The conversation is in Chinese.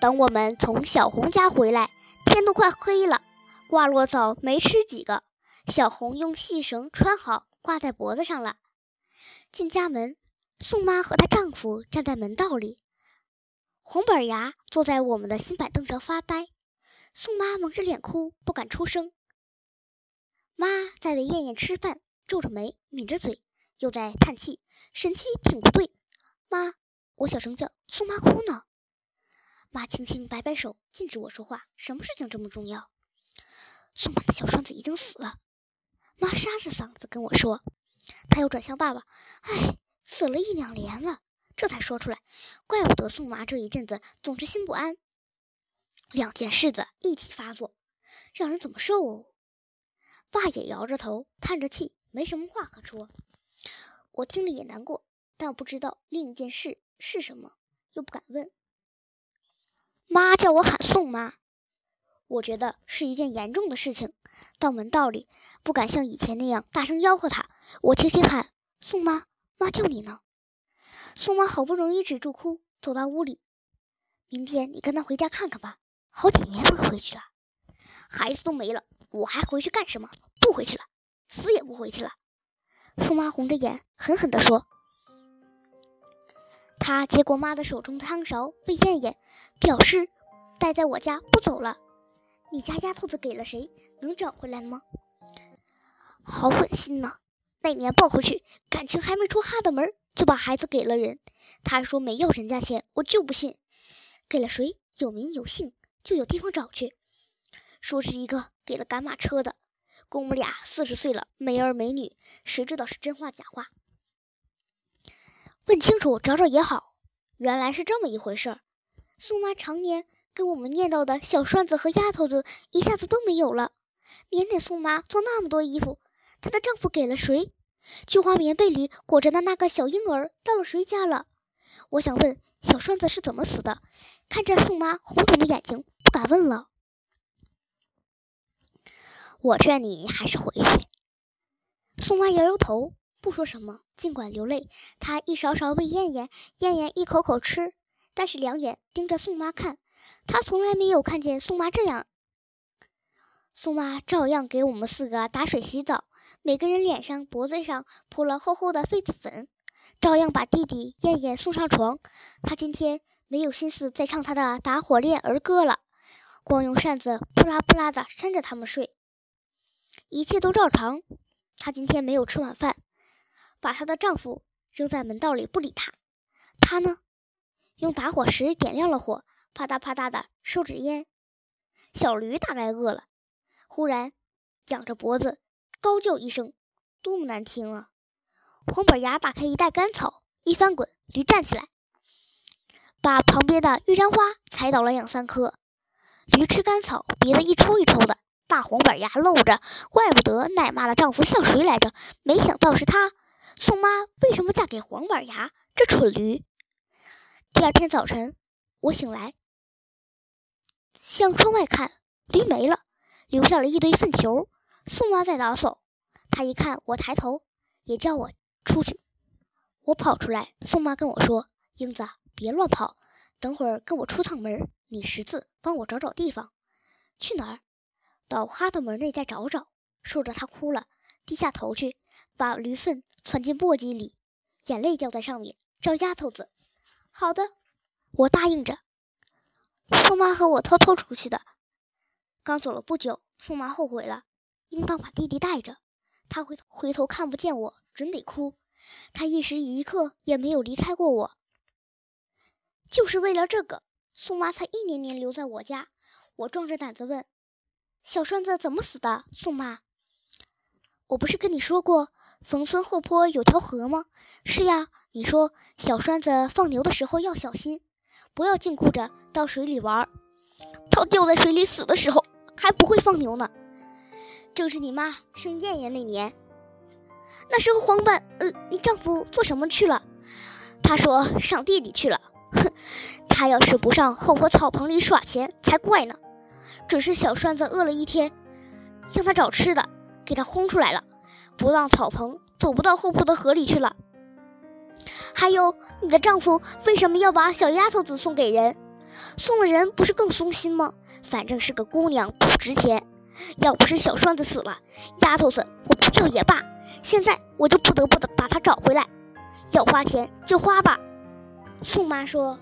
等我们从小红家回来，天都快黑了，挂落枣没吃几个。小红用细绳穿好，挂在脖子上了。进家门，宋妈和她丈夫站在门道里，红板牙坐在我们的新板凳上发呆。宋妈蒙着脸哭，不敢出声。妈在喂燕燕吃饭，皱着眉，抿着嘴，又在叹气，神气挺不对。妈，我小声叫，宋妈哭呢。妈轻轻摆摆手，禁止我说话。什么事情这么重要？宋妈的小双子已经死了。妈沙着嗓子跟我说。他又转向爸爸：“哎，死了一两年了，这才说出来。怪不得宋妈这一阵子总是心不安。两件事子一起发作，让人怎么受哦？”爸也摇着头，叹着气，没什么话可说。我听了也难过，但我不知道另一件事是什么，又不敢问。妈叫我喊宋妈，我觉得是一件严重的事情。到门道里，不敢像以前那样大声吆喝她。我轻轻喊：“宋妈，妈叫你呢。”宋妈好不容易止住哭，走到屋里。明天你跟她回家看看吧，好几年没回去了，孩子都没了，我还回去干什么？不回去了，死也不回去了。宋妈红着眼，狠狠地说。他接过妈的手中的汤勺，喂燕燕，表示待在我家不走了。你家丫头子给了谁？能找回来吗？好狠心呐！那年抱回去，感情还没出哈的门，就把孩子给了人。他说没要人家钱，我就不信。给了谁？有名有姓，就有地方找去。说是一个给了赶马车的，公母俩四十岁了，没儿没女，谁知道是真话假话？问清楚，找找也好。原来是这么一回事儿。宋妈常年跟我们念叨的小栓子和丫头子一下子都没有了。年年宋妈做那么多衣服，她的丈夫给了谁？菊花棉被里裹着的那个小婴儿到了谁家了？我想问小栓子是怎么死的？看着宋妈红肿的眼睛，不敢问了。我劝你还是回去。宋妈摇摇头。不说什么，尽管流泪。他一勺勺喂燕燕，燕燕一口口吃，但是两眼盯着宋妈看。他从来没有看见宋妈这样。宋妈照样给我们四个打水洗澡，每个人脸上、脖子上铺了厚厚的痱子粉，照样把弟弟燕燕送上床。他今天没有心思再唱他的打火链儿歌了，光用扇子扑啦扑啦的扇着他们睡。一切都照常。他今天没有吃晚饭。把她的丈夫扔在门道里，不理她。她呢，用打火石点亮了火，啪嗒啪嗒的收着烟。小驴大概饿了，忽然仰着脖子高叫一声，多么难听啊！黄板牙打开一袋干草，一翻滚，驴站起来，把旁边的玉簪花踩倒了两三颗。驴吃干草，鼻子一抽一抽的，大黄板牙露着，怪不得奶妈的丈夫像谁来着？没想到是他。宋妈为什么嫁给黄板牙这蠢驴？第二天早晨，我醒来，向窗外看，驴没了，留下了一堆粪球。宋妈在打扫，她一看我抬头，也叫我出去。我跑出来，宋妈跟我说：“英子，别乱跑，等会儿跟我出趟门，你识字，帮我找找地方。去哪儿？到哈德门那再找找。”说着，她哭了，低下头去。把驴粪窜进簸箕里，眼泪掉在上面。找丫头子，好的，我答应着。宋妈和我偷偷出去的，刚走了不久，宋妈后悔了，应当把弟弟带着。她回回头看不见我，准得哭。她一时一刻也没有离开过我，就是为了这个，宋妈才一年年留在我家。我壮着胆子问：“小栓子怎么死的？”宋妈，我不是跟你说过？冯村后坡有条河吗？是呀。你说小栓子放牛的时候要小心，不要净顾着到水里玩。他掉在水里死的时候还不会放牛呢。正是你妈生燕燕那年，那时候黄板，呃，你丈夫做什么去了？他说上地里去了。哼，他要是不上后坡草棚里耍钱才怪呢。准是小栓子饿了一天，向他找吃的，给它轰出来了。不让草棚，走不到后坡的河里去了。还有，你的丈夫为什么要把小丫头子送给人？送了人不是更松心吗？反正是个姑娘，不值钱。要不是小栓子死了，丫头子我不要也罢。现在我就不得不的把她找回来，要花钱就花吧。宋妈说：“